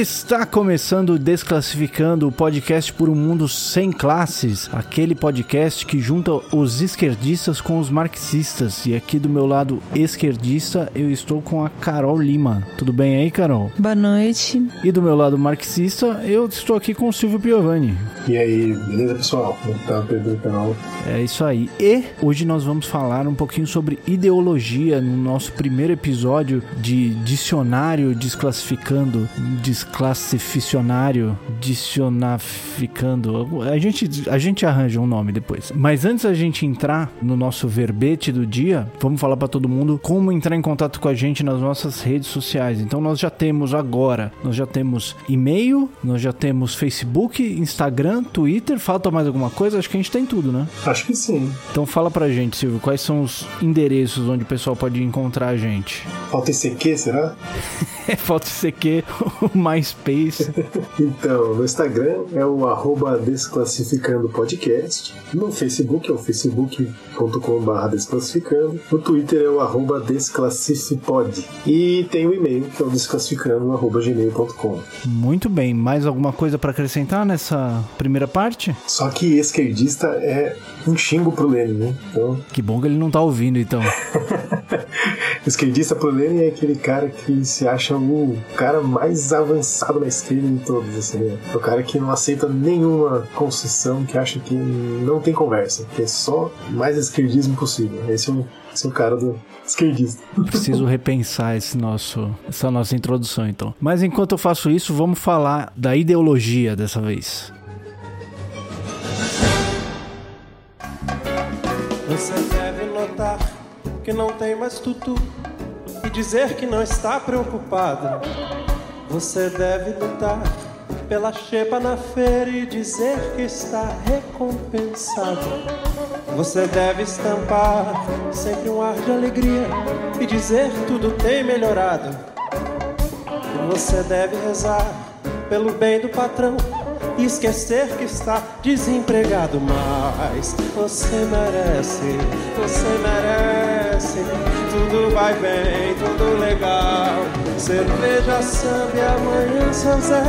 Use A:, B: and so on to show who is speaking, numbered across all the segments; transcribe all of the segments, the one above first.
A: Está começando Desclassificando, o podcast por um mundo sem classes, aquele podcast que junta os esquerdistas com os marxistas. E aqui do meu lado esquerdista, eu estou com a Carol Lima. Tudo bem aí, Carol?
B: Boa noite.
A: E do meu lado marxista, eu estou aqui com o Silvio Piovani.
C: E aí, beleza, pessoal? Como tá, Pedro Carol?
A: É isso aí. E hoje nós vamos falar um pouquinho sobre ideologia no nosso primeiro episódio de Dicionário Desclassificando desclassificionário, dicionaficando. A gente, a gente arranja um nome depois. Mas antes da gente entrar no nosso verbete do dia, vamos falar para todo mundo como entrar em contato com a gente nas nossas redes sociais. Então nós já temos agora, nós já temos e-mail, nós já temos Facebook, Instagram, Twitter. Falta mais alguma coisa? Acho que a gente tem tudo, né?
C: Acho que sim.
A: Então fala pra gente, Silvio, quais são os endereços onde o pessoal pode encontrar a gente?
C: Falta ICQ, será?
A: Falta ICQ, o MySpace.
C: então, no Instagram é o arroba Desclassificando Podcast. No Facebook é o facebook.com.br Desclassificando. No Twitter é o arroba Desclassifipod. E tem o e-mail que é o desclassificando.gmail.com.
A: Muito bem. Mais alguma coisa para acrescentar nessa primeira parte?
C: Só que esquerdista é um xingo pro Lenin, né?
A: Então... Que bom que ele não tá ouvindo, então.
C: esquerdista pro Lenin é aquele cara que se acha o cara mais avançado na esquerda de todos, assim, né? É o cara que não aceita nenhuma concessão, que acha que não tem conversa, que é só mais esquerdismo possível. Esse é o, esse é o cara do, esquerdista.
A: Preciso repensar esse nosso, essa nossa introdução, então. Mas enquanto eu faço isso, vamos falar da ideologia dessa vez.
D: Você que não tem mais tutu e dizer que não está preocupado. Você deve lutar pela xepa na feira e dizer que está recompensado. Você deve estampar sempre um ar de alegria e dizer tudo tem melhorado. Você deve rezar pelo bem do patrão e esquecer que está desempregado. Mas você merece, você merece. Tudo vai bem, tudo legal. Cerveja, samba e amanhã São Zé.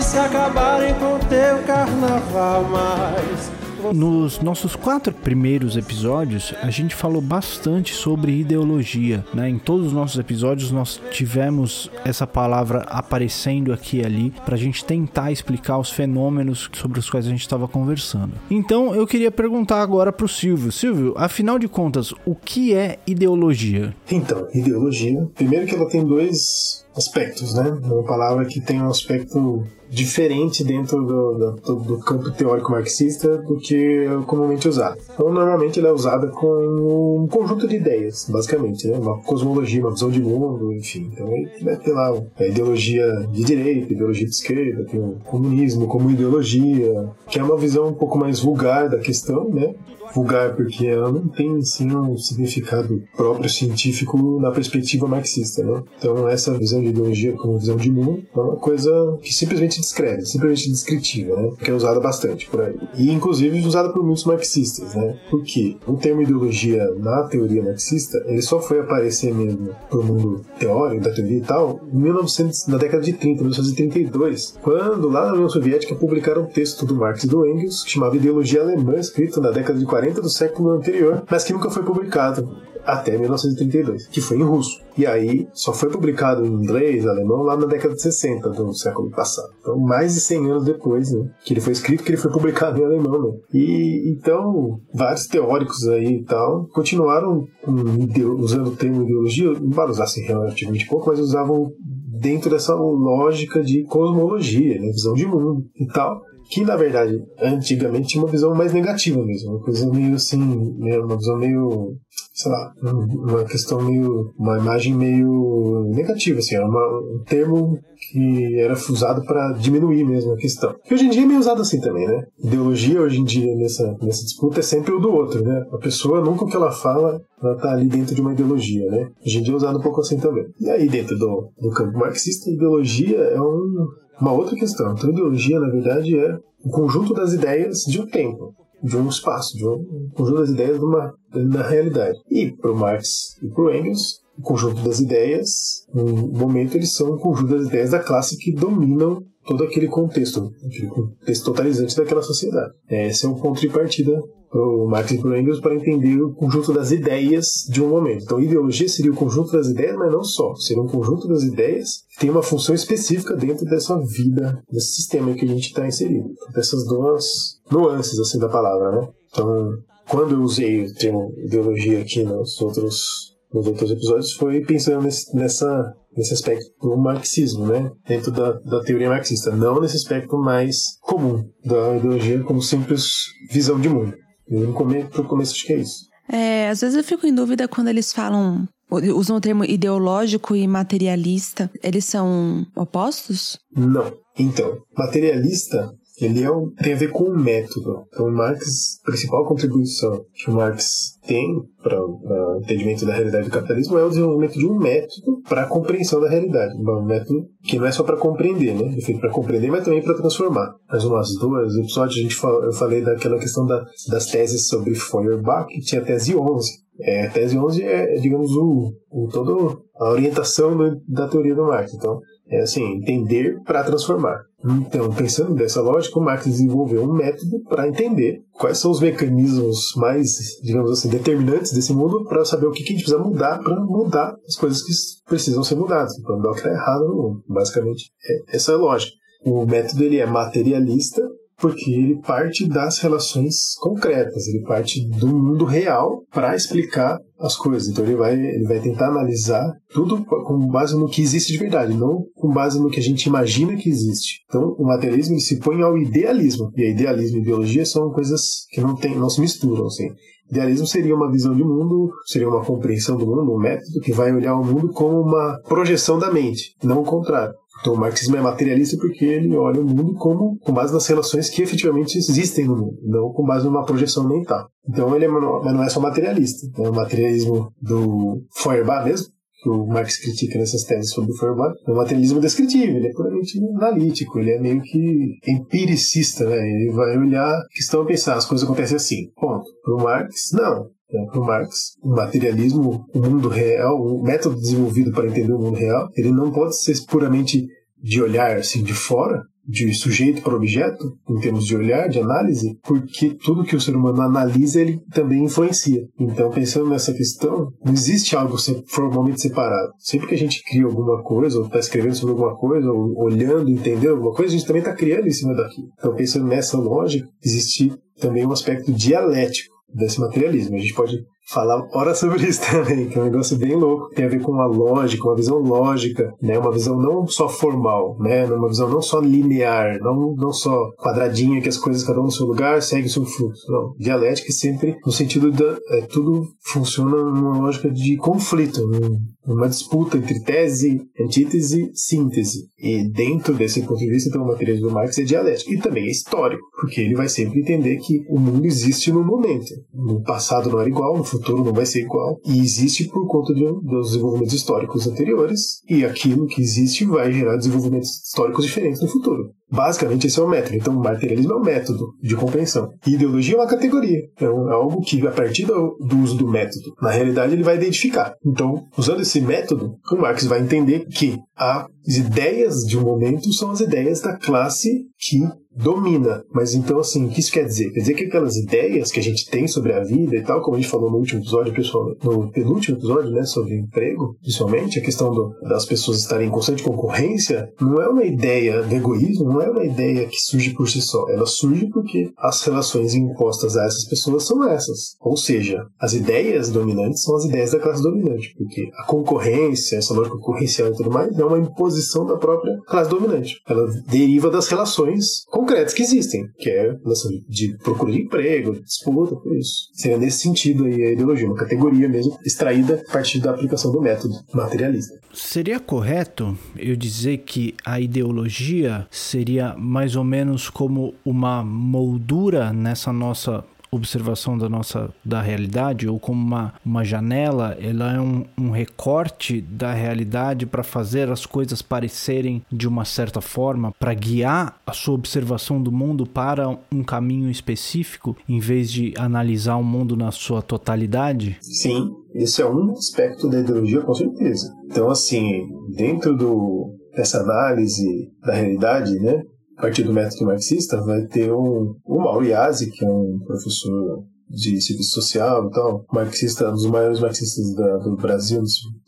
D: Se acabarem com teu carnaval, mas
A: nos nossos quatro primeiros episódios, a gente falou bastante sobre ideologia, né? Em todos os nossos episódios nós tivemos essa palavra aparecendo aqui e ali para a gente tentar explicar os fenômenos sobre os quais a gente estava conversando. Então eu queria perguntar agora para o Silvio. Silvio, afinal de contas, o que é ideologia?
C: Então, ideologia, primeiro que ela tem dois aspectos, né? Uma palavra que tem um aspecto diferente dentro do, do, do, campo teórico marxista do que é comumente usado. Então, normalmente ela é usada com um conjunto de ideias, basicamente, né? uma cosmologia, uma visão de mundo, enfim. Então, vai ter lá a ideologia de direita, ideologia de esquerda, tem o comunismo como ideologia, que é uma visão um pouco mais vulgar da questão, né? Vulgar porque ela não tem assim um significado próprio científico na perspectiva marxista, né? Então essa visão de ideologia como visão de mundo é uma coisa que simplesmente descreve, simplesmente descritiva, né? Que é usada bastante por aí. E inclusive usada por muitos marxistas, né? Porque o termo ideologia na teoria marxista, ele só foi aparecer mesmo pro mundo teórico da teoria e tal em 1900, na década de 30, 1932, quando lá na União Soviética publicaram um texto do Marx e do Engels que chamava Ideologia Alemã, escrito na década de 40 do século anterior, mas que nunca foi publicado até 1932, que foi em russo. E aí só foi publicado em inglês, alemão, lá na década de 60 do século passado. Então, mais de 100 anos depois, né, que ele foi escrito, que ele foi publicado em alemão. Né? E então, vários teóricos aí e tal continuaram usando o termo ideologia, embora usassem relativamente pouco, mas usavam dentro dessa lógica de cosmologia, né, visão de mundo e tal que na verdade antigamente tinha uma visão mais negativa mesmo, uma coisa meio assim, uma visão meio, sei lá, uma questão meio, uma imagem meio negativa, assim, uma, um termo que era usado para diminuir mesmo a questão. Que hoje em dia é meio usado assim também, né? Ideologia hoje em dia nessa, nessa disputa é sempre o do outro, né? A pessoa nunca o que ela fala, ela tá ali dentro de uma ideologia, né? Hoje em dia é usado um pouco assim também. E aí dentro do, do campo marxista, ideologia é um uma outra questão. Então, ideologia, na verdade, é o conjunto das ideias de um tempo, de um espaço, de um conjunto das ideias de uma, da realidade. E para o Marx e para o Engels, o conjunto das ideias, no momento eles são o conjunto das ideias da classe que dominam todo aquele contexto, aquele contexto totalizante daquela sociedade. Esse é o ponto de partida o Marx o Engels para entender o conjunto das ideias de um momento. Então, ideologia seria o conjunto das ideias, mas não só. Seria um conjunto das ideias que tem uma função específica dentro dessa vida, desse sistema que a gente está inserido. Dessas duas nuances assim da palavra, né? Então, quando eu usei o termo ideologia aqui nos outros nos outros episódios foi pensando nesse, nessa nesse aspecto do marxismo, né? Dentro da, da teoria marxista, não nesse aspecto mais comum da ideologia como simples visão de mundo. No começo, começo acho que é isso.
B: É, às vezes eu fico em dúvida quando eles falam, usam o termo ideológico e materialista. Eles são opostos?
C: Não. Então, materialista ele é um, tem a ver com o método. Então, Marx, a principal contribuição que Marx tem para o entendimento da realidade do capitalismo é o desenvolvimento de um método para a compreensão da realidade. Um método que não é só para compreender, né? É feito para compreender, mas também para transformar. Mas umas duas episódios a gente fala, eu falei daquela questão da, das teses sobre Feuerbach, que tinha a tese 11. É, a tese 11 é, digamos, o, o todo a orientação do, da teoria do Marx. Então, é assim, entender para transformar. Então, pensando dessa lógica, o Marx desenvolveu um método para entender quais são os mecanismos mais, digamos assim, determinantes desse mundo para saber o que, que a gente precisa mudar para mudar as coisas que precisam ser mudadas, para mudar o que está errado no mundo. Basicamente, é, essa é a lógica. O método ele é materialista, porque ele parte das relações concretas, ele parte do mundo real para explicar as coisas. Então ele vai, ele vai tentar analisar tudo com base no que existe de verdade, não com base no que a gente imagina que existe. Então o materialismo se põe ao idealismo, e a idealismo e ideologia são coisas que não, tem, não se misturam. Assim. Idealismo seria uma visão de mundo, seria uma compreensão do mundo, um método que vai olhar o mundo como uma projeção da mente, não o contrário. Então o marxismo é materialista porque ele olha o mundo como com base nas relações que efetivamente existem no mundo, não com base numa projeção mental. Então ele é, não é só materialista, é o materialismo do Feuerbach mesmo, que o Marx critica nessas teses sobre o Feuerbach, é um materialismo descritivo, ele é puramente analítico, ele é meio que empiricista, né? ele vai olhar a questão e pensar, as coisas acontecem assim, ponto. Para o Marx, não. É, para o Marx, o materialismo, o mundo real, o método desenvolvido para entender o mundo real, ele não pode ser puramente de olhar assim de fora, de sujeito para objeto, em termos de olhar, de análise, porque tudo que o ser humano analisa, ele também influencia. Então, pensando nessa questão, não existe algo formalmente separado. Sempre que a gente cria alguma coisa, ou está escrevendo sobre alguma coisa, ou olhando, entendendo alguma coisa, a gente também está criando em cima daquilo. Então, pensando nessa lógica, existe também um aspecto dialético desse materialismo. A gente pode falar hora sobre isso também, que é um negócio bem louco, tem a ver com uma lógica, uma visão lógica, né? Uma visão não só formal, né? Uma visão não só linear, não, não só quadradinha que as coisas cada um no seu lugar segue o seu fluxo. Não, dialética sempre no sentido da é, tudo funciona numa lógica de conflito, numa disputa entre tese, antítese, síntese. E dentro desse ponto de vista, então, o materialismo do Marx é dialético e também é histórico, porque ele vai sempre entender que o mundo existe no momento. No passado não era igual, no futuro não vai ser igual. E existe por conta de, dos desenvolvimentos históricos anteriores, e aquilo que existe vai gerar desenvolvimentos históricos diferentes no futuro. Basicamente, esse é o método. Então, materialismo é um método de compreensão. E ideologia é uma categoria. É, um, é algo que, a partir do, do, uso do método, na realidade, ele vai identificar. Então, usando esse método, o Marx vai entender que as ideias de um momento são as ideias da classe que domina. Mas então, assim, o que isso quer dizer? Quer dizer que aquelas ideias que a gente tem sobre a vida e tal, como a gente falou no último episódio, no penúltimo episódio, né, sobre emprego, principalmente, a questão do, das pessoas estarem em constante concorrência, não é uma ideia do egoísmo, não é uma ideia que surge por si só. Ela surge porque as relações impostas a essas pessoas são essas. Ou seja, as ideias dominantes são as ideias da classe dominante, porque a concorrência, essa lógica concorrencial e tudo mais, é uma imposição da própria classe dominante. Ela deriva das relações com concretas que existem, que é assim, de procura de emprego, disputa, por isso. Seria nesse sentido aí a ideologia, uma categoria mesmo extraída a partir da aplicação do método materialista.
A: Seria correto eu dizer que a ideologia seria mais ou menos como uma moldura nessa nossa observação da nossa da realidade ou como uma, uma janela, ela é um, um recorte da realidade para fazer as coisas parecerem de uma certa forma, para guiar a sua observação do mundo para um caminho específico, em vez de analisar o mundo na sua totalidade?
C: Sim, esse é um aspecto da ideologia, com certeza. Então, assim, dentro do, dessa análise da realidade, né, a partir do método marxista, vai ter um, o Mauro Yazzi, que é um professor de serviço social e tal, marxista, um dos maiores marxistas da, do Brasil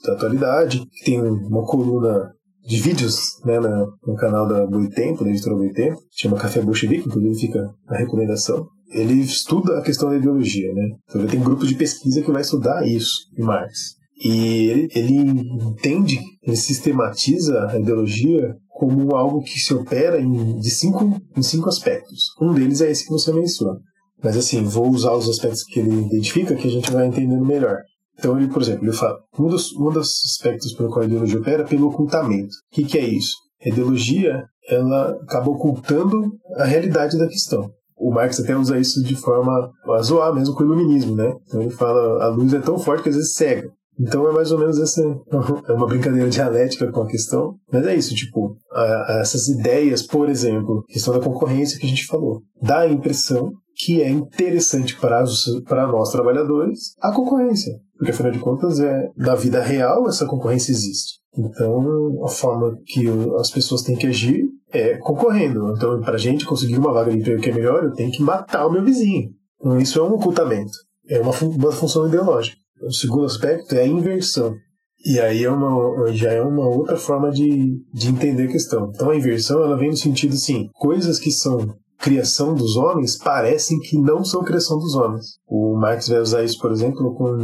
C: da atualidade, tem uma coluna de vídeos né, na, no canal da Boitempo, da editora Boitempo, chama Café Bolchevique, inclusive fica a recomendação. Ele estuda a questão da ideologia, né? Então ele tem grupos de pesquisa que vai estudar isso em Marx. E ele, ele entende, ele sistematiza a ideologia como algo que se opera em, de cinco, em cinco aspectos. Um deles é esse que você menciona. Mas assim, vou usar os aspectos que ele identifica que a gente vai entendendo melhor. Então ele, por exemplo, ele fala, um dos, um dos aspectos pelo qual a ideologia opera é pelo ocultamento. O que, que é isso? A ideologia, ela acaba ocultando a realidade da questão. O Marx até usa isso de forma a zoar mesmo com o iluminismo, né? Então ele fala, a luz é tão forte que às vezes cega. Então é mais ou menos essa é uma brincadeira dialética com a questão, mas é isso, tipo, a, a essas ideias, por exemplo, questão da concorrência que a gente falou, dá a impressão que é interessante para, para nós trabalhadores a concorrência, porque afinal de contas é na vida real essa concorrência existe. Então a forma que as pessoas têm que agir é concorrendo. Então para a gente conseguir uma vaga de emprego que é melhor, eu tenho que matar o meu vizinho. Então isso é um ocultamento, é uma, uma função ideológica. O segundo aspecto é a inversão. E aí é uma, já é uma outra forma de, de entender a questão. Então a inversão ela vem no sentido assim, coisas que são criação dos homens parecem que não são criação dos homens. O Marx vai usar isso, por exemplo, com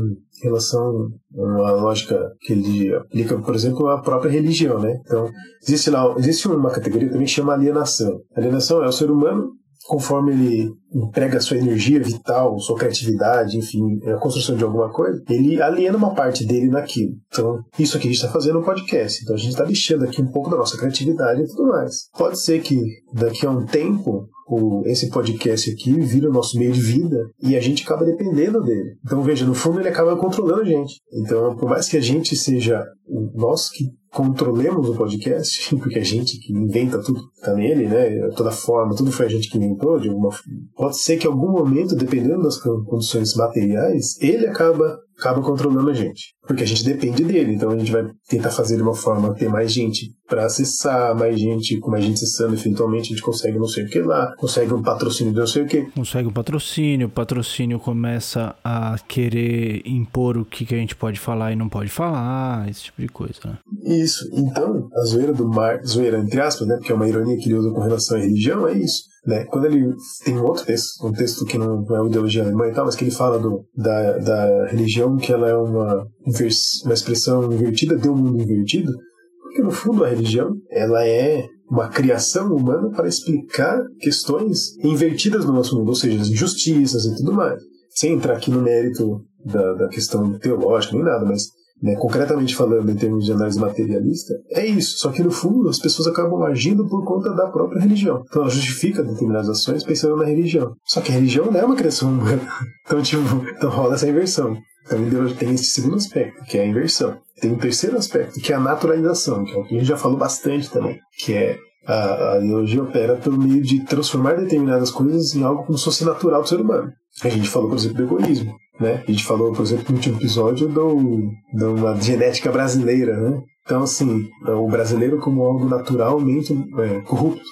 C: relação a uma lógica que ele aplica, por exemplo, à própria religião, né? Então, existe lá, existe uma categoria também que chama alienação. Alienação é o ser humano conforme ele emprega sua energia vital, sua criatividade, enfim, a construção de alguma coisa, ele aliena uma parte dele naquilo. Então, isso aqui a gente está fazendo no podcast. Então, a gente está deixando aqui um pouco da nossa criatividade e tudo mais. Pode ser que daqui a um tempo o, esse podcast aqui vira o nosso meio de vida e a gente acaba dependendo dele. Então, veja, no fundo ele acaba controlando a gente. Então, por mais que a gente seja nós que controlemos o podcast, porque a gente que inventa tudo tá nele, né? Toda forma, tudo foi a gente que inventou. De alguma... Pode ser que em algum momento, dependendo das condições materiais, ele acaba acaba controlando a gente. Porque a gente depende dele, então a gente vai tentar fazer de uma forma ter mais gente para acessar, mais gente, com mais gente acessando, eventualmente a gente consegue não sei o que lá, consegue um patrocínio de não sei o que.
A: Consegue um patrocínio, o patrocínio começa a querer impor o que, que a gente pode falar e não pode falar, esse tipo de coisa, né?
C: Isso. Então, a zoeira do Mar, zoeira entre aspas, né, porque é uma ironia que ele usa com relação à religião, é isso. Né? Quando ele tem um outro texto, um texto que não, é uma ideologia alemã e tal, mas que ele fala do, da, da religião que ela é uma, uma expressão invertida de um mundo invertido, porque no fundo a religião ela é uma criação humana para explicar questões invertidas no nosso mundo, ou seja, as injustiças e tudo mais. Sem entrar aqui no mérito da, da questão teológica nem nada, mas né, concretamente falando em termos de análise materialista, é isso. Só que no fundo as pessoas acabam agindo por conta da própria religião. Então ela justifica determinadas ações pensando na religião. Só que a religião não é uma criação humana. Então, tipo, então rola essa inversão. Então tem esse segundo aspecto, que é a inversão. Tem um terceiro aspecto, que é a naturalização, que é o que a gente já falou bastante também, que é a, a ideologia opera pelo meio de transformar determinadas coisas em algo como se fosse natural do ser humano. A gente falou, por exemplo, do egoísmo. Né? A gente falou, por exemplo, no último episódio do, uma genética brasileira, né? Então, assim, o brasileiro como algo naturalmente é, corrupto.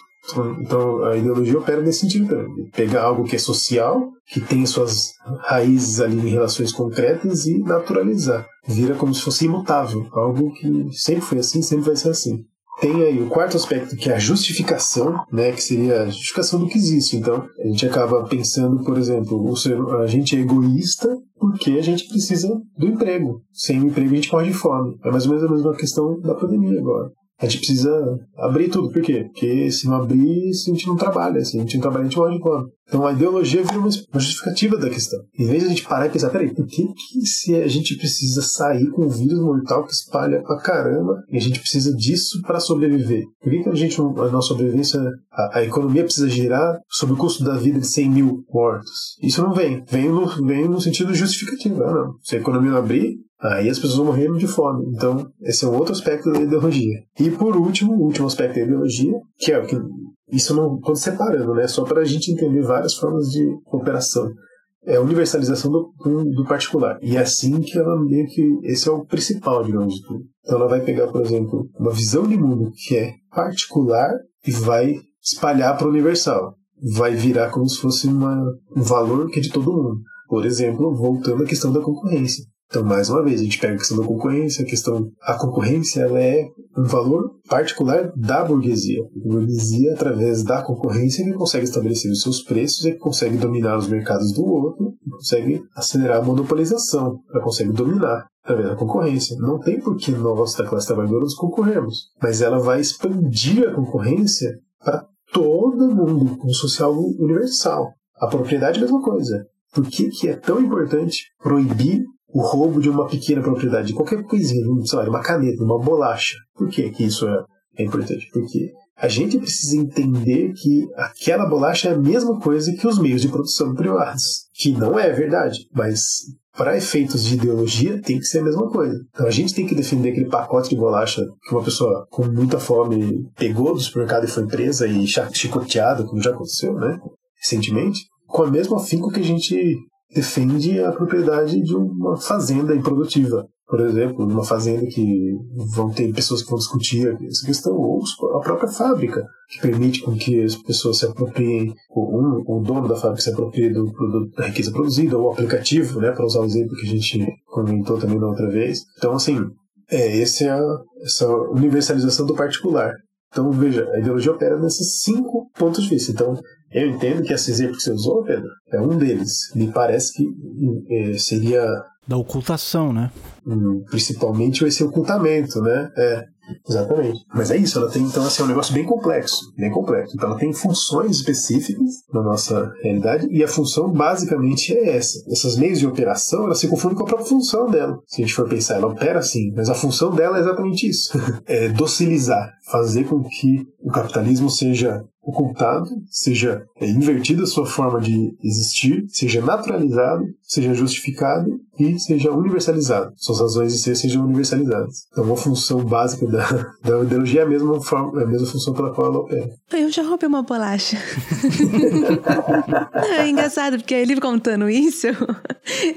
C: Então, a ideologia opera nesse sentido também. Pegar algo que é social, que tem suas raízes ali em relações concretas e naturalizar. Vira como se fosse imutável. Algo que sempre foi assim, sempre vai ser assim tem aí o quarto aspecto, que é a justificação, né, que seria a justificação do que existe. Então, a gente acaba pensando, por exemplo, ser, a gente é egoísta porque a gente precisa do emprego. Sem o emprego, a gente morre de fome. É mais ou menos a mesma questão da pandemia agora. A gente precisa abrir tudo. Por quê? Porque se não abrir, se a gente não trabalha. Se a gente não trabalha, a gente morre de fome. Então a ideologia vira uma justificativa da questão. Em vez de a gente parar e pensar, peraí, por que, que se a gente precisa sair com um vírus mortal que espalha pra caramba e a gente precisa disso para sobreviver? Por que, que a gente, a nossa sobrevivência, a, a, economia precisa girar sob o custo da vida de 100 mil mortos? Isso não vem. Vem no, vem no sentido justificativo. Ah, não. Se a economia não abrir, Aí as pessoas vão morrer de fome. Então, esse é um outro aspecto da ideologia. E por último, o último aspecto da ideologia, que é o que isso não estou separando, né? Só para a gente entender várias formas de cooperação. É a universalização do, do particular. E é assim que ela meio que. Esse é o principal, digamos, tudo. Então ela vai pegar, por exemplo, uma visão de mundo que é particular e vai espalhar para o universal. Vai virar como se fosse uma, um valor que é de todo mundo. Por exemplo, voltando à questão da concorrência. Então, mais uma vez, a gente pega a questão da concorrência, a questão a concorrência ela é um valor particular da burguesia. A burguesia, através da concorrência, que consegue estabelecer os seus preços, que consegue dominar os mercados do outro, consegue acelerar a monopolização, ela consegue dominar através da concorrência. Não tem por que nós, da classe trabalhadora, nos concorrermos, mas ela vai expandir a concorrência para todo mundo, como social universal. A propriedade é a mesma coisa. Por que, que é tão importante proibir o roubo de uma pequena propriedade, de qualquer coisinha, sei lá, uma caneta, uma bolacha. Por que, que isso é, é importante? Porque a gente precisa entender que aquela bolacha é a mesma coisa que os meios de produção privados. Que não é verdade, mas para efeitos de ideologia tem que ser a mesma coisa. Então a gente tem que defender aquele pacote de bolacha que uma pessoa com muita fome pegou do supermercado e foi presa e chicoteada, como já aconteceu, né? Recentemente, com a mesma afinco que a gente defende a propriedade de uma fazenda improdutiva. Por exemplo, uma fazenda que vão ter pessoas que vão discutir essa questão, ou a própria fábrica, que permite com que as pessoas se apropriem, ou um, o dono da fábrica se aproprie do produto, da riqueza produzida, ou o aplicativo, né, para usar o exemplo que a gente comentou também na outra vez. Então, assim, é, essa é a, essa universalização do particular. Então, veja, a ideologia opera nesses cinco pontos de vista. Então, eu entendo que esse exemplo que você usou, Pedro, é um deles. Me parece que é, seria.
A: Da ocultação, né?
C: Hum, principalmente esse ocultamento, né? É. Exatamente. Mas é isso, ela tem, então, assim, é um negócio bem complexo, bem complexo. Então, ela tem funções específicas na nossa realidade e a função basicamente é essa. Essas meios de operação, ela se confundem com a própria função dela. Se a gente for pensar, ela opera assim, mas a função dela é exatamente isso. é docilizar, fazer com que o capitalismo seja ocultado, seja é, invertida a sua forma de existir, seja naturalizado, seja justificado e seja universalizado. Suas razões de ser sejam universalizadas. Então, uma função básica da, da ideologia é a mesma, forma, é a mesma função pela qual ela opera.
B: Eu já roubei uma bolacha. é engraçado, porque ele contando isso,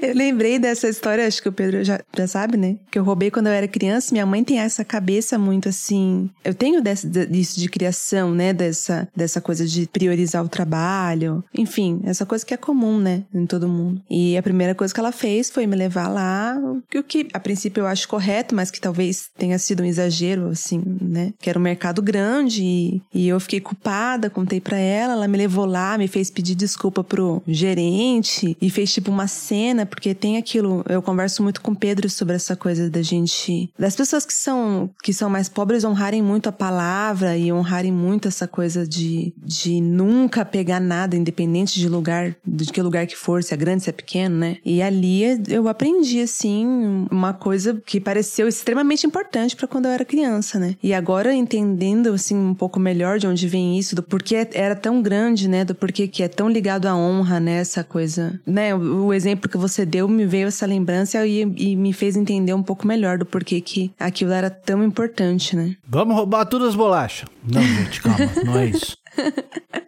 B: eu lembrei dessa história, acho que o Pedro já, já sabe, né? Que eu roubei quando eu era criança. Minha mãe tem essa cabeça muito assim. Eu tenho dessa, disso de criação, né? Dessa, dessa coisa de priorizar o trabalho. Enfim, essa coisa que é comum, né? Em todo mundo. E a primeira coisa que ela fez foi me levar lá, o que a princípio eu acho correto, mas que talvez tenha sido um exagero, assim, né? Que era um mercado grande e, e eu fiquei culpada, contei para ela, ela me levou lá, me fez pedir desculpa pro gerente e fez tipo uma cena, porque tem aquilo, eu converso muito com o Pedro sobre essa coisa da gente, das pessoas que são que são mais pobres honrarem muito a palavra e honrarem muito essa coisa de, de nunca pegar nada, independente de lugar, de que lugar que for, se é grande, se é pequeno, né? E ali eu aprendi, assim, uma coisa que pareceu extremamente importante para quando eu era criança, né? E agora entendendo, assim, um pouco melhor de onde vem isso, do porquê era tão grande, né? Do porquê que é tão ligado à honra, né? Essa coisa, né? O, exemplo que você deu me veio essa lembrança e, e me fez entender um pouco melhor do porquê que aquilo era tão importante, né?
A: Vamos roubar todas as bolachas. Não, gente, calma, não é isso.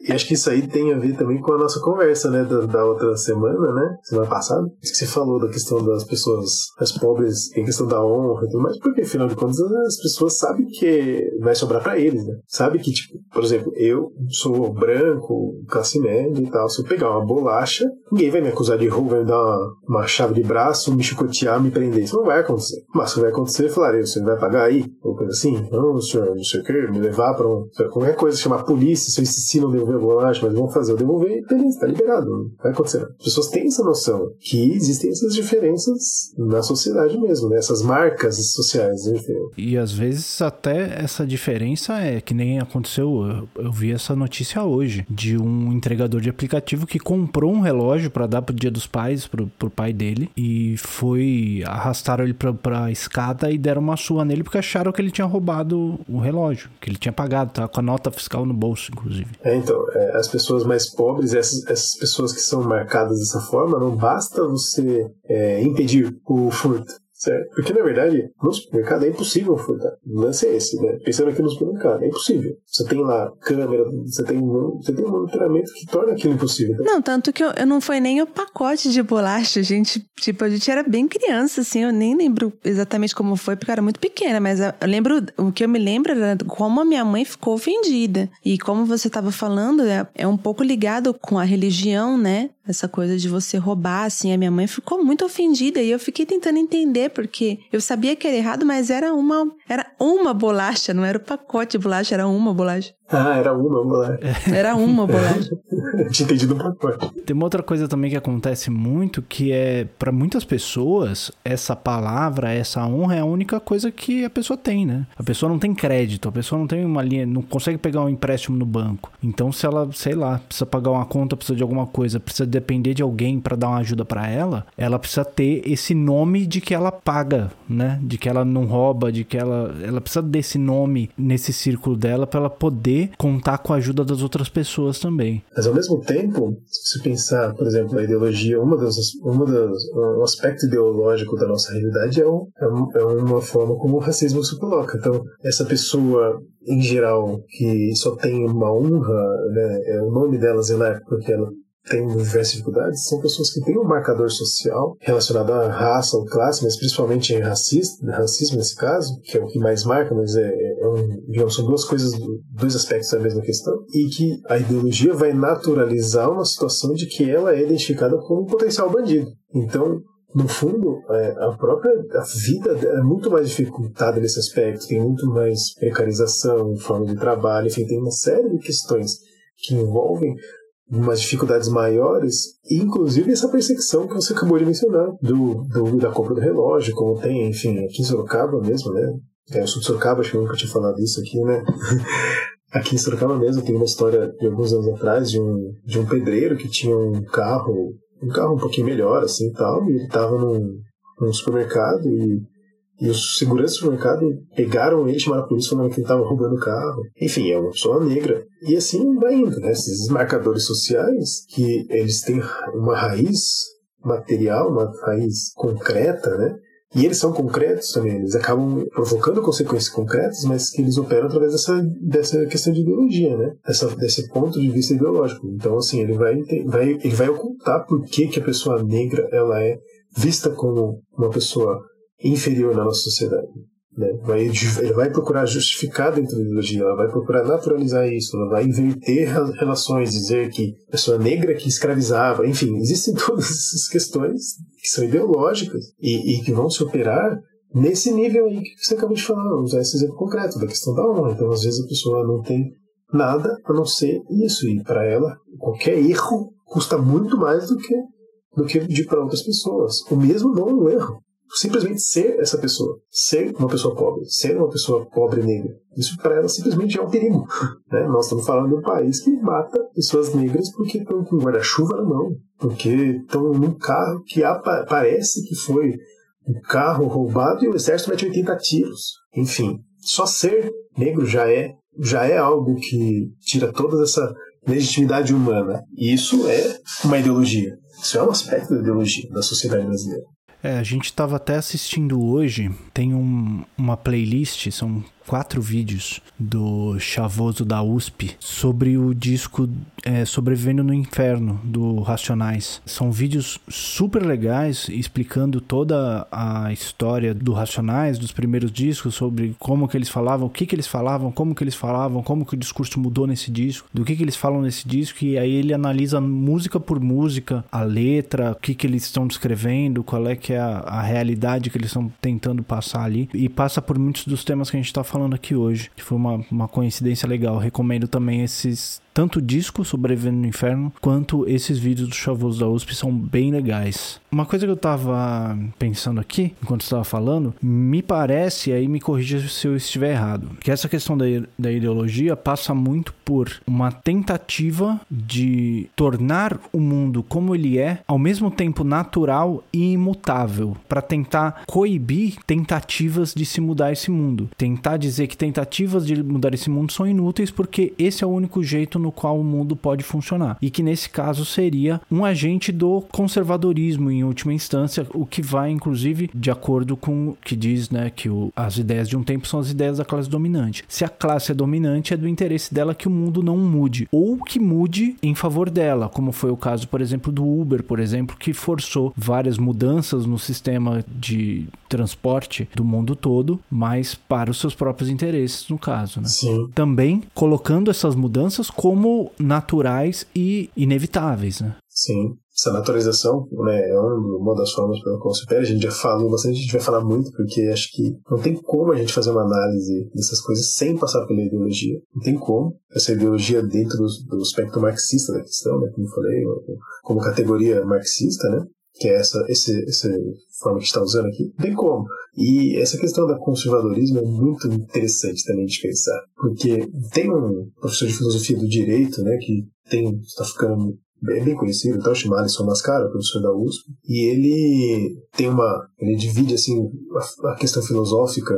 C: E acho que isso aí tem a ver também com a nossa conversa, né, da, da outra semana, né, semana passada. Que você falou da questão das pessoas, as pobres, tem questão da honra e tudo mais, porque afinal de contas as pessoas sabem que vai sobrar para eles, né? Sabe que, tipo, Por exemplo, eu sou branco, classe média e tal. Se eu pegar uma bolacha, ninguém vai me acusar de roubo, vai me dar uma, uma chave de braço, me chicotear, me prender. Isso não vai acontecer. Mas que vai acontecer, falar, você vai pagar aí? Ou coisa assim? Não, senhor, não sei o que, me levar pra um. Qualquer coisa, chamar polícia, se eu insistir não devolver a bolacha, mas vão fazer eu devolver, beleza, tá liberado. Não vai acontecer. As pessoas têm essa noção que existem essas diferenças na sociedade mesmo, né? Essas marcas sociais. Enfim.
A: E às vezes até essa diferença é que nem aconteceu, eu, eu vi essa notícia hoje, de um entregador de aplicativo que comprou um relógio para dar pro dia dos pais, pro, pro pai dele, e foi, arrastaram ele pra, pra escada e deram uma sua nele porque acharam que ele tinha roubado o relógio, que ele tinha pagado, tá com a nota fiscal no bolso, inclusive.
C: É, então, é, as pessoas mais pobres, essas, essas pessoas que são marcadas dessa forma, não basta você é, impedir o furto. Certo? Porque, na verdade, no supermercado é impossível furtar. O lance é esse, né? Pensando aqui no supermercado, é impossível. Você tem lá câmera, você tem, você tem um monitoramento que torna aquilo impossível.
B: Não, tanto que eu, eu não foi nem o pacote de bolacha, gente. Tipo, a gente era bem criança, assim, eu nem lembro exatamente como foi, porque eu era muito pequena, mas eu lembro, o que eu me lembro era como a minha mãe ficou ofendida. E como você estava falando, é, é um pouco ligado com a religião, né? Essa coisa de você roubar, assim, a minha mãe ficou muito ofendida e eu fiquei tentando entender, porque eu sabia que era errado, mas era uma, era uma bolacha, não era o pacote de bolacha, era uma bolacha.
C: Ah, era uma bolacha.
B: Era uma bolacha.
C: Tinha entendido um pacote.
A: Tem uma outra coisa também que acontece muito, que é, para muitas pessoas, essa palavra, essa honra é a única coisa que a pessoa tem, né? A pessoa não tem crédito, a pessoa não tem uma linha, não consegue pegar um empréstimo no banco. Então, se ela, sei lá, precisa pagar uma conta, precisa de alguma coisa, precisa depender de alguém para dar uma ajuda para ela, ela precisa ter esse nome de que ela paga, né? De que ela não rouba, de que ela, ela precisa desse nome nesse círculo dela para ela poder contar com a ajuda das outras pessoas também.
C: Mas ao mesmo tempo, se você pensar, por exemplo, a ideologia, uma das, uma das, um aspecto ideológico da nossa realidade é, um, é, uma forma como o racismo se coloca. Então, essa pessoa em geral que só tem uma honra, né, é o nome dela zelar porque ela tem diversas dificuldades são pessoas que têm um marcador social relacionado à raça ou classe, mas principalmente em racista, racismo nesse caso, que é o que mais marca, mas é, é um, digamos, são duas coisas, dois aspectos da mesma questão, e que a ideologia vai naturalizar uma situação de que ela é identificada como um potencial bandido. Então, no fundo, é, a própria a vida é muito mais dificultada nesse aspecto, tem muito mais precarização, forma de trabalho, enfim, tem uma série de questões que envolvem umas dificuldades maiores, inclusive essa perseguição que você acabou de mencionar, do, do, da compra do relógio, como tem, enfim, aqui em Sorocaba mesmo, né? É, eu sou de Sorocaba, acho que eu nunca tinha falado isso aqui, né? aqui em Sorocaba mesmo tem uma história de alguns anos atrás de um, de um pedreiro que tinha um carro, um carro um pouquinho melhor, assim e tal, e ele estava num, num supermercado e e os seguranças do supermercado pegaram ele, chamaram a polícia falando que ele estava roubando o carro. Enfim, é uma pessoa negra. E assim vai indo, né? Esses marcadores sociais, que eles têm uma raiz material, uma raiz concreta, né? E eles são concretos também, eles acabam provocando consequências concretas, mas que eles operam através dessa, dessa questão de ideologia, né? Dessa, desse ponto de vista ideológico. Então, assim, ele vai, vai, ele vai ocultar por que, que a pessoa negra ela é vista como uma pessoa inferior na nossa sociedade. Né? Vai, ele vai procurar justificar dentro da ideologia, ela vai procurar naturalizar isso, ela vai inverter relações, dizer que pessoa negra que escravizava, enfim, existem todas essas questões que são ideológicas e, e que vão se operar nesse nível aí que você acabou de falar, usar esse exemplo concreto da questão da honra. Então, às vezes a pessoa não tem nada a não ser isso, e para ela, qualquer erro custa muito mais do que do que pedir para outras pessoas. O mesmo não é um erro simplesmente ser essa pessoa, ser uma pessoa pobre, ser uma pessoa pobre negra. Isso para ela simplesmente é um perigo. Né? Nós estamos falando de um país que mata pessoas negras porque estão com guarda-chuva na mão, porque estão num carro que parece que foi um carro roubado e o exército mete 80 tiros. Enfim, só ser negro já é já é algo que tira toda essa legitimidade humana. E isso é uma ideologia. Isso é um aspecto da ideologia da sociedade brasileira.
A: É, a gente estava até assistindo hoje, tem um, uma playlist, são quatro vídeos do Chavoso da USP sobre o disco é, Sobrevivendo no Inferno, do Racionais. São vídeos super legais explicando toda a história do Racionais, dos primeiros discos, sobre como que eles falavam, o que que eles falavam, como que eles falavam, como que o discurso mudou nesse disco, do que que eles falam nesse disco, e aí ele analisa música por música, a letra, o que que eles estão descrevendo, qual é que é a, a realidade que eles estão tentando passar ali, e passa por muitos dos temas que a gente está falando aqui hoje, que foi uma, uma coincidência legal. Recomendo também esses tanto o disco Sobrevivendo no Inferno quanto esses vídeos do Chavoso da USP são bem legais. Uma coisa que eu tava pensando aqui, enquanto estava falando, me parece, aí me corrija se eu estiver errado, que essa questão da, da ideologia passa muito por uma tentativa de tornar o mundo como ele é, ao mesmo tempo natural e imutável, para tentar coibir tentativas de se mudar esse mundo. Tentar dizer que tentativas de mudar esse mundo são inúteis porque esse é o único jeito no qual o mundo pode funcionar. E que nesse caso seria um agente do conservadorismo em última instância, o que vai inclusive de acordo com o que diz, né, que o, as ideias de um tempo são as ideias da classe dominante. Se a classe é dominante, é do interesse dela que o mundo não mude ou que mude em favor dela, como foi o caso, por exemplo, do Uber, por exemplo, que forçou várias mudanças no sistema de transporte do mundo todo, mas para os seus próprios interesses, no caso, né?
C: Sim.
A: Também colocando essas mudanças como naturais e inevitáveis, né?
C: Sim. Essa naturalização né, é uma das formas pela qual se opera. A gente já falou bastante, a gente vai falar muito, porque acho que não tem como a gente fazer uma análise dessas coisas sem passar pela ideologia. Não tem como. Essa ideologia dentro do, do aspecto marxista da questão, né, como eu falei, como categoria marxista, né? Que é essa, esse, essa forma que está usando aqui, tem como. E essa questão do conservadorismo é muito interessante também de pensar, porque tem um professor de filosofia do direito, né, que tem está ficando bem, bem conhecido, então chama Alisson Mascara, professor da USP, e ele tem uma, ele divide assim a, a questão filosófica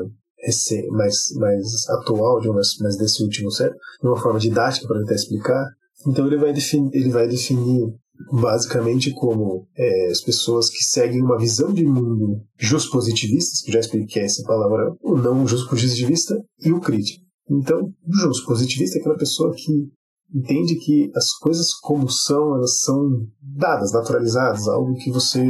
C: mais, mais atual, mais, mais desse último século, de uma forma didática para tentar explicar. Então ele vai definir, ele vai definir basicamente como é, as pessoas que seguem uma visão de mundo positivistas, que já expliquei essa palavra, o não positivista e o crítico. Então, o positivista é aquela pessoa que entende que as coisas como são, elas são dadas, naturalizadas, algo que você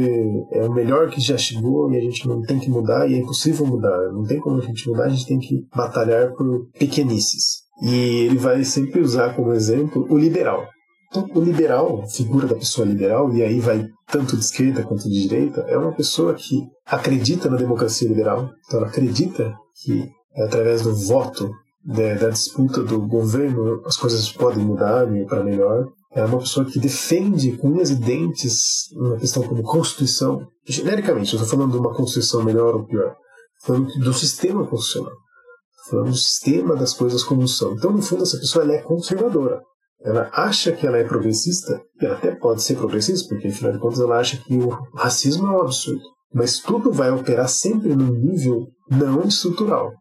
C: é o melhor que já chegou e a gente não tem que mudar e é impossível mudar. Não tem como a gente mudar, a gente tem que batalhar por pequenices. E ele vai sempre usar como exemplo o liberal. Então, o liberal, figura da pessoa liberal, e aí vai tanto de esquerda quanto de direita, é uma pessoa que acredita na democracia liberal, então ela acredita que através do voto, da, da disputa do governo, as coisas podem mudar para melhor. É uma pessoa que defende com unhas e dentes uma questão como Constituição. Genericamente, eu estou falando de uma Constituição melhor ou pior. Estou falando do sistema constitucional. Estou falando do sistema das coisas como são. Então, no fundo, essa pessoa é conservadora ela acha que ela é progressista, e ela até pode ser progressista, porque afinal de contas ela acha que o racismo é um absurdo. Mas tudo vai operar sempre num nível não estrutural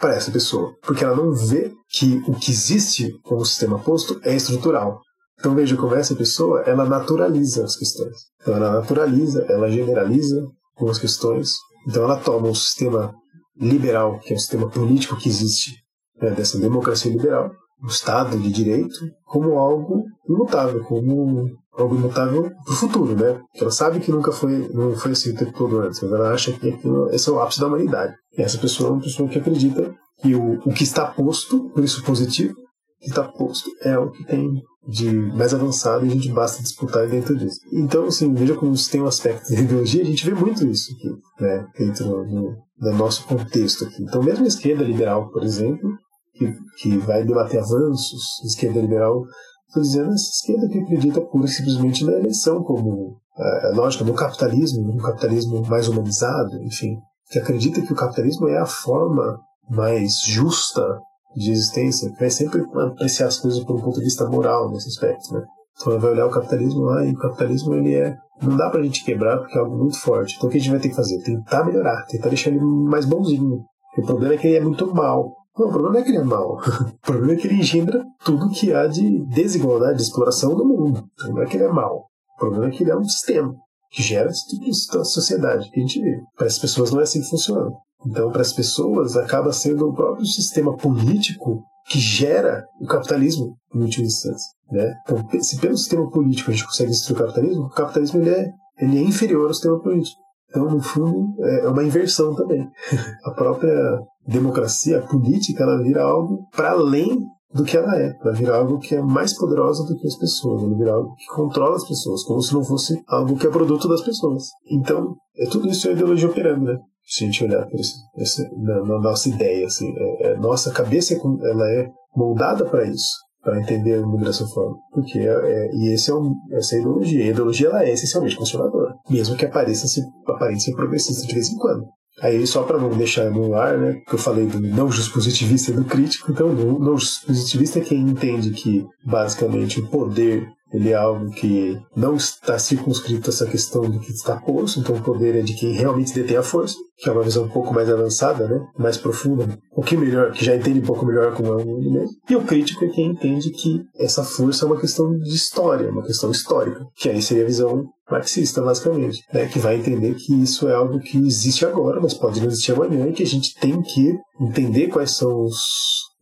C: para essa pessoa, porque ela não vê que o que existe como sistema posto é estrutural. Então veja como essa pessoa ela naturaliza as questões. Então ela naturaliza, ela generaliza algumas questões. Então ela toma um sistema liberal, que é o sistema político que existe, né, dessa democracia liberal, o Estado de Direito como algo imutável, como algo imutável para o futuro, né? Porque ela sabe que nunca foi, não foi assim o tempo todo antes, mas ela acha que aquilo, esse é o ápice da humanidade. E essa pessoa é uma pessoa que acredita que o, o que está posto, por isso positivo, que está posto é o que tem de mais avançado e a gente basta disputar dentro disso. Então, assim, veja como isso tem um aspecto de ideologia, a gente vê muito isso aqui, né, dentro do, do nosso contexto aqui. Então, mesmo a esquerda liberal, por exemplo, que, que vai debater avanços, esquerda liberal, estou dizendo essa esquerda que acredita pura e simplesmente na eleição como a é, lógica do capitalismo, um capitalismo mais humanizado, enfim, que acredita que o capitalismo é a forma mais justa de existência, que vai sempre apreciar as coisas por um ponto de vista moral nesse aspecto, né? Então vai olhar o capitalismo lá e o capitalismo ele é não dá pra gente quebrar porque é algo muito forte. Então o que a gente vai ter que fazer? Tentar melhorar, tentar deixar ele mais bonzinho. O problema é que ele é muito mal. Não, o problema não é que ele é mau. O problema é que ele engendra tudo que há de desigualdade, de exploração no mundo. O problema não é que ele é mau. O problema é que ele é um sistema que gera esse tipo de sociedade que a gente vê. Para as pessoas não é assim que funciona. Então, para as pessoas, acaba sendo o próprio sistema político que gera o capitalismo, em última instância. Né? Então, se pelo sistema político a gente consegue destruir o capitalismo, o capitalismo ele é, ele é inferior ao sistema político. Então, no fundo, é uma inversão também. a própria democracia, a política, ela vira algo para além do que ela é. Ela vira algo que é mais poderosa do que as pessoas. Ela vira algo que controla as pessoas, como se não fosse algo que é produto das pessoas. Então, é tudo isso é ideologia operando, né? Se a gente olhar por esse, na, na, nossa ideia, assim, é, é, nossa cabeça ela é moldada para isso, para entender o mundo dessa forma. Porque é, é, e esse é um, essa é a ideologia. A ideologia ela é essencialmente conservadora, mesmo que apareça se, aparente ser progressista de vez em quando. Aí, só para não deixar no ar, né, que eu falei do não positivista e do crítico, então, o não positivista é quem entende que, basicamente, o poder ele é algo que não está circunscrito a essa questão do que está posto, então o poder é de quem realmente detém a força, que é uma visão um pouco mais avançada, né? mais profunda, um pouquinho melhor, que já entende um pouco melhor como é o mundo mesmo. E o crítico é quem entende que essa força é uma questão de história, uma questão histórica, que aí seria a visão marxista, basicamente, né? que vai entender que isso é algo que existe agora, mas pode não existir amanhã, e que a gente tem que entender quais são os,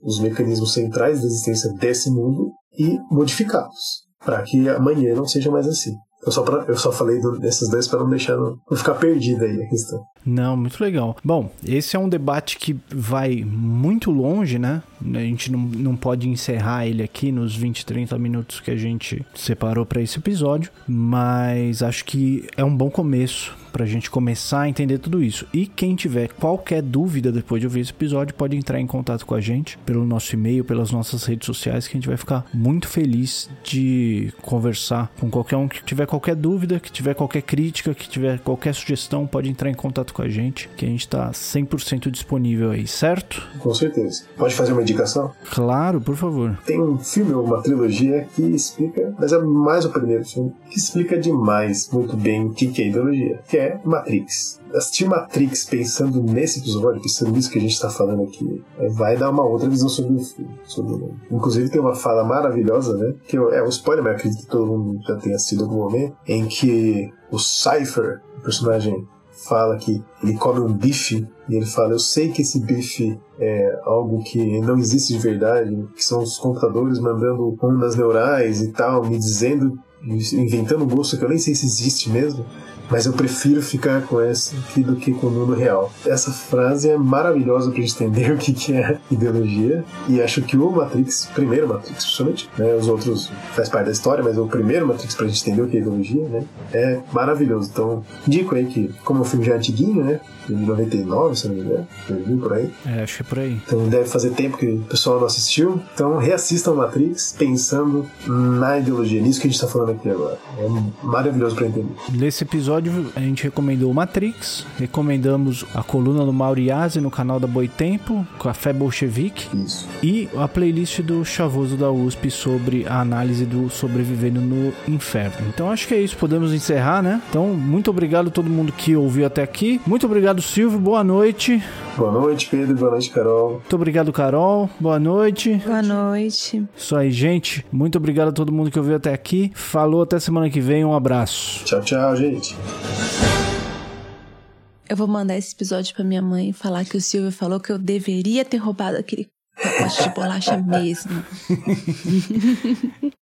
C: os mecanismos centrais da existência desse mundo e modificá-los para que amanhã não seja mais assim. Eu só, pra, eu só falei do, desses dois para não deixar não, não ficar perdida aí a questão.
A: Não, muito legal. Bom, esse é um debate que vai muito longe, né? A gente não, não pode encerrar ele aqui nos 20, 30 minutos que a gente separou para esse episódio, mas acho que é um bom começo para a gente começar a entender tudo isso. E quem tiver qualquer dúvida depois de ouvir esse episódio, pode entrar em contato com a gente pelo nosso e-mail, pelas nossas redes sociais, que a gente vai ficar muito feliz de conversar com qualquer um que tiver qualquer dúvida, que tiver qualquer crítica, que tiver qualquer sugestão, pode entrar em contato com a gente, que a gente está 100% disponível aí, certo?
C: Com certeza. Pode fazer uma indicação?
A: Claro, por favor.
C: Tem um filme uma trilogia que explica, mas é mais o primeiro filme, que explica demais, muito bem, o que é ideologia, que é Matrix assistir Matrix pensando nesse episódio, pensando nisso que a gente está falando aqui, é, vai dar uma outra visão sobre o filme. Sobre... Inclusive tem uma fala maravilhosa, né? Que é um spoiler, mas acredito que todo mundo já tenha sido algum momento, em que o Cypher, o personagem fala que ele come um bife e ele fala: Eu sei que esse bife é algo que não existe de verdade, que são os computadores mandando ondas neurais e tal, me dizendo, inventando um gosto que eu nem sei se existe mesmo mas eu prefiro ficar com essa aqui do que com o mundo real. Essa frase é maravilhosa para entender o que, que é ideologia, e acho que o Matrix, primeiro Matrix, principalmente, né, os outros faz parte da história, mas o primeiro Matrix para gente entender o que é ideologia, né, é maravilhoso. Então, indico aí que, como o filme já é antiguinho, né, de 99, se não me engano, 2000 por aí.
A: É, acho que é por aí.
C: Então deve fazer tempo que o pessoal não assistiu. Então reassistam Matrix pensando na ideologia, nisso que a gente está falando aqui agora. É maravilhoso para entender.
A: Nesse episódio episódio a gente recomendou Matrix, recomendamos a coluna do Mauriase no canal da Boitempo, Café Bolchevique,
C: Isso.
A: e a playlist do Chavoso da USP sobre a análise do Sobrevivendo no Inferno. Então acho que é isso, podemos encerrar, né? Então, muito obrigado a todo mundo que ouviu até aqui. Muito obrigado, Silvio, boa noite.
C: Boa noite, Pedro, boa noite, Carol.
A: Muito obrigado, Carol. Boa noite.
B: Boa noite.
A: Isso aí, gente. Muito obrigado a todo mundo que ouviu até aqui. Falou, até semana que vem. Um abraço.
C: Tchau, tchau, gente.
B: Eu vou mandar esse episódio pra minha mãe falar que o Silvio falou que eu deveria ter roubado aquele pacote de bolacha mesmo.